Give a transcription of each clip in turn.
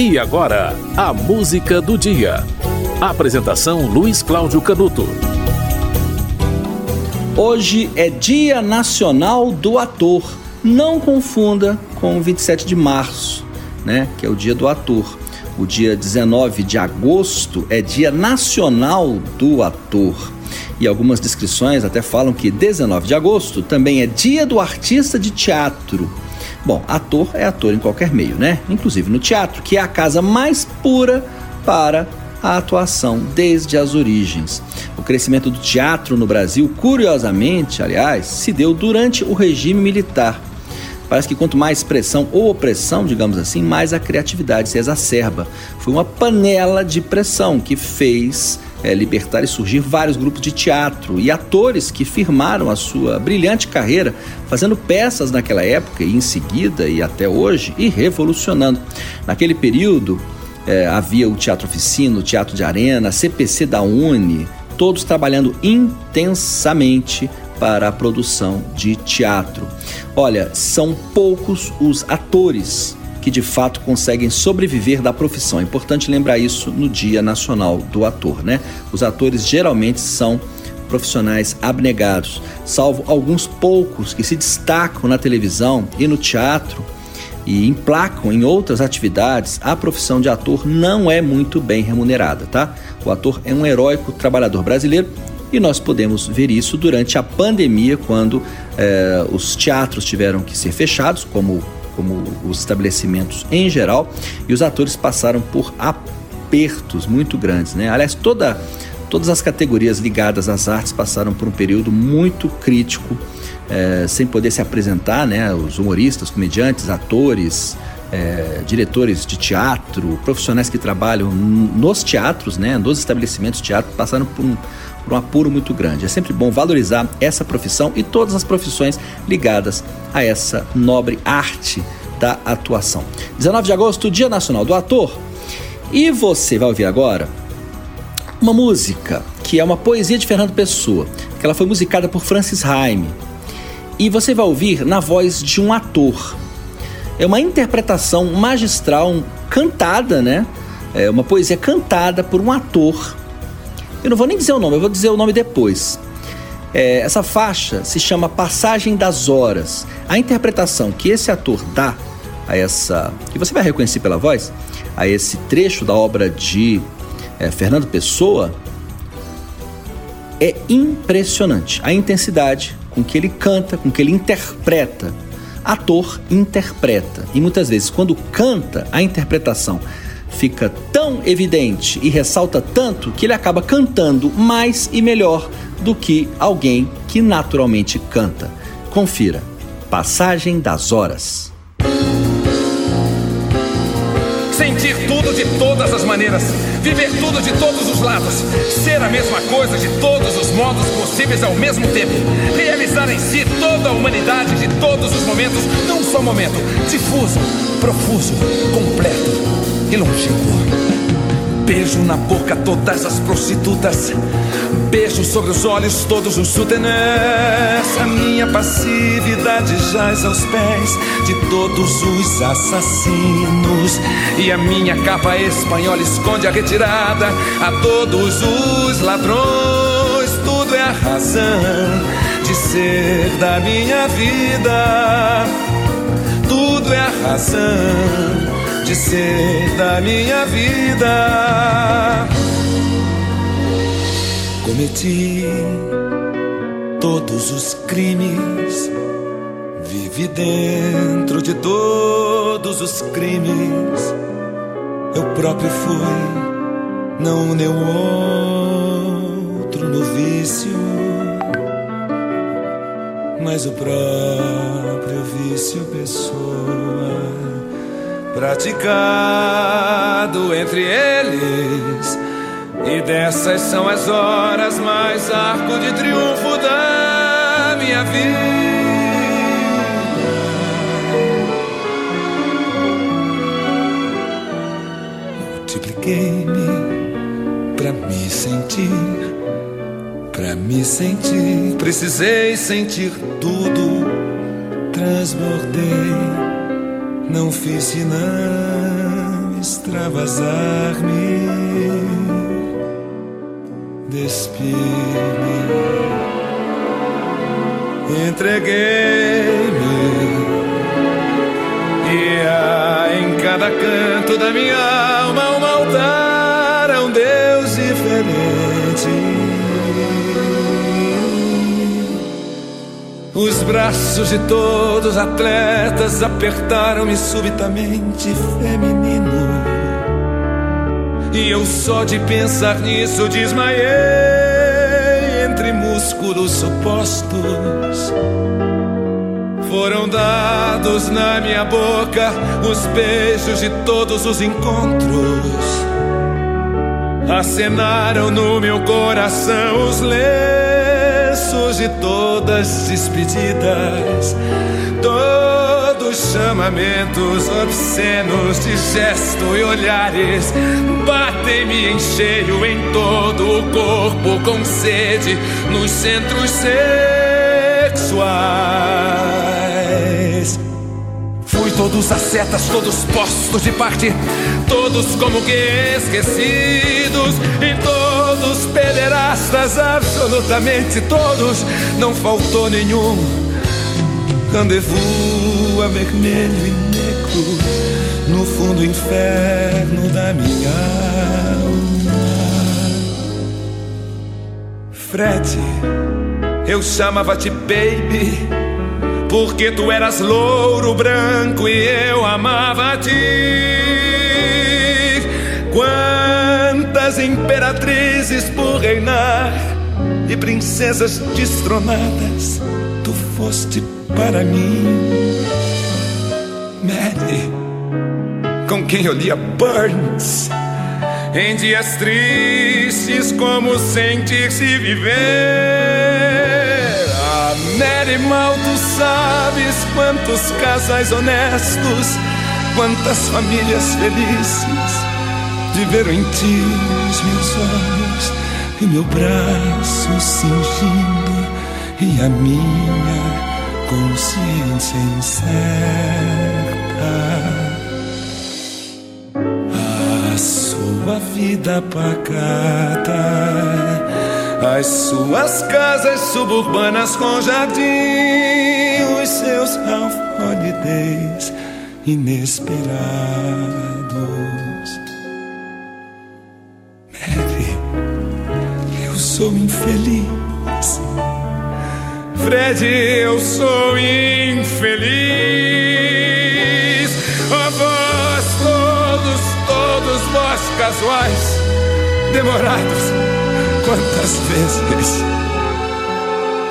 E agora, a música do dia. Apresentação Luiz Cláudio Canuto. Hoje é Dia Nacional do Ator. Não confunda com o 27 de março, né, que é o Dia do Ator. O dia 19 de agosto é Dia Nacional do Ator. E algumas descrições até falam que 19 de agosto também é Dia do Artista de Teatro. Bom, ator é ator em qualquer meio, né? Inclusive no teatro, que é a casa mais pura para a atuação desde as origens. O crescimento do teatro no Brasil, curiosamente, aliás, se deu durante o regime militar. Parece que quanto mais pressão ou opressão, digamos assim, mais a criatividade se exacerba. Foi uma panela de pressão que fez é, libertar e surgir vários grupos de teatro e atores que firmaram a sua brilhante carreira fazendo peças naquela época e em seguida e até hoje e revolucionando. Naquele período é, havia o Teatro Oficina, o Teatro de Arena, a CPC da Uni, todos trabalhando intensamente para a produção de teatro. Olha, são poucos os atores que de fato conseguem sobreviver da profissão. É importante lembrar isso no Dia Nacional do Ator, né? Os atores geralmente são profissionais abnegados, salvo alguns poucos que se destacam na televisão e no teatro e emplacam em outras atividades, a profissão de ator não é muito bem remunerada, tá? O ator é um heróico trabalhador brasileiro e nós podemos ver isso durante a pandemia, quando eh, os teatros tiveram que ser fechados, como como os estabelecimentos em geral, e os atores passaram por apertos muito grandes, né? Aliás, toda, todas as categorias ligadas às artes passaram por um período muito crítico, é, sem poder se apresentar, né? Os humoristas, comediantes, atores, é, diretores de teatro, profissionais que trabalham nos teatros, né, nos estabelecimentos de teatro, passaram por um, por um apuro muito grande. É sempre bom valorizar essa profissão e todas as profissões ligadas a essa nobre arte da atuação. 19 de agosto, Dia Nacional do Ator. E você vai ouvir agora uma música que é uma poesia de Fernando Pessoa, que ela foi musicada por Francis Haime. E você vai ouvir na voz de um ator. É uma interpretação magistral, cantada, né? É uma poesia cantada por um ator. Eu não vou nem dizer o nome, eu vou dizer o nome depois. É, essa faixa se chama Passagem das Horas. A interpretação que esse ator dá a essa, que você vai reconhecer pela voz, a esse trecho da obra de é, Fernando Pessoa, é impressionante. A intensidade com que ele canta, com que ele interpreta ator interpreta. E muitas vezes, quando canta, a interpretação fica tão evidente e ressalta tanto que ele acaba cantando mais e melhor do que alguém que naturalmente canta. Confira. Passagem das Horas. Sentir tudo de todas as maneiras, viver tudo de todos os lados, ser a mesma coisa de todos os modos possíveis ao mesmo tempo, realizar em si toda a humanidade de todos os momentos num só momento, difuso, profuso, completo e longínquo. Beijo na boca todas as prostitutas. Beijo sobre os olhos todos os sutenés. A minha passividade jaz aos pés de todos os assassinos. E a minha capa espanhola esconde a retirada a todos os ladrões. Tudo é a razão de ser da minha vida. Tudo é a razão de ser da minha vida. Cometi todos os crimes, vivi dentro de todos os crimes. Eu próprio fui, não nenhum outro no vício, mas o próprio vício pessoa praticado entre eles. E dessas são as horas mais arco de triunfo da minha vida. Multipliquei-me para me sentir, para me sentir. Precisei sentir tudo, transbordei não fiz senão extravasar-me, despir-me, entreguei-me. E há em cada canto da minha alma braços de todos os atletas apertaram-me subitamente feminino. E eu só de pensar nisso desmaiei entre músculos supostos. Foram dados na minha boca os beijos de todos os encontros. Acenaram no meu coração os de todas as despedidas. Todos chamamentos obscenos de gesto e olhares batem-me em cheio em todo o corpo com sede nos centros sexuais. Fui todos ascetas, todos postos de parte, todos como que esquecidos, e todos pederastas, absolutamente todos, não faltou nenhum. Rendezvous a vermelho e negro, no fundo inferno da minha alma. Fred, eu chamava-te baby porque tu eras louro branco e eu amava-te. Imperatrizes por reinar e princesas destronadas tu foste para mim, Mary, com quem eu lia Burns. Em dias tristes, como sentir-se viver. Ah, Mary, mal tu sabes quantos casais honestos, quantas famílias felizes viveram em ti os meus olhos e meu braço cingindo e a minha consciência incerta. A sua vida pacata, as suas casas suburbanas com jardim, os seus half holidays inesperados. Sou infeliz. Fred, eu sou infeliz. Oh, vós todos, todos vós casuais, demorados, quantas vezes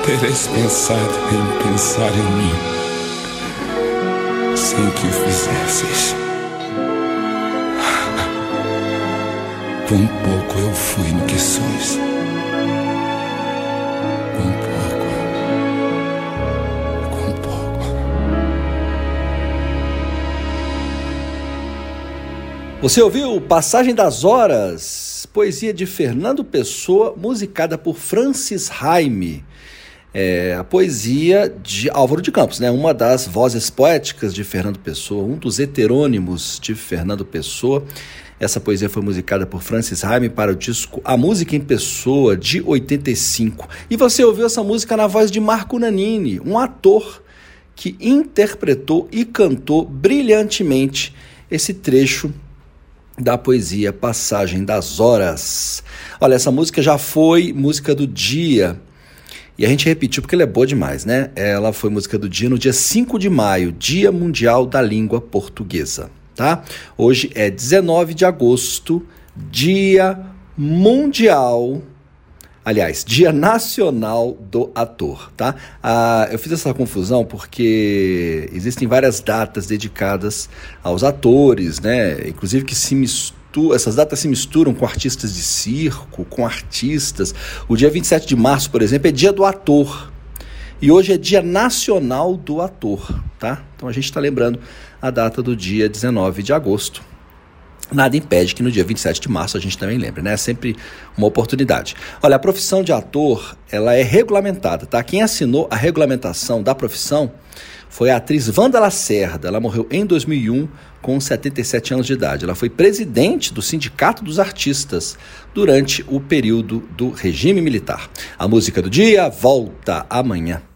tereis pensado em pensar em mim, sem que o fizesses. Quão pouco eu fui no que sois. Você ouviu Passagem das Horas, poesia de Fernando Pessoa, musicada por Francis Raime. É, a poesia de Álvaro de Campos, né? uma das vozes poéticas de Fernando Pessoa, um dos heterônimos de Fernando Pessoa. Essa poesia foi musicada por Francis Raime para o disco A Música em Pessoa, de 85. E você ouviu essa música na voz de Marco Nanini, um ator que interpretou e cantou brilhantemente esse trecho da poesia Passagem das Horas. Olha, essa música já foi música do dia. E a gente repetiu porque ela é boa demais, né? Ela foi música do dia no dia 5 de maio, Dia Mundial da Língua Portuguesa, tá? Hoje é 19 de agosto, Dia Mundial Aliás, Dia Nacional do Ator, tá? Ah, eu fiz essa confusão porque existem várias datas dedicadas aos atores, né? Inclusive que se misturam, essas datas se misturam com artistas de circo, com artistas. O dia 27 de março, por exemplo, é Dia do Ator. E hoje é Dia Nacional do Ator, tá? Então a gente está lembrando a data do dia 19 de agosto. Nada impede que no dia 27 de março a gente também lembre, né? É sempre uma oportunidade. Olha, a profissão de ator, ela é regulamentada, tá? Quem assinou a regulamentação da profissão foi a atriz Wanda Lacerda. Ela morreu em 2001 com 77 anos de idade. Ela foi presidente do Sindicato dos Artistas durante o período do regime militar. A música do dia volta amanhã.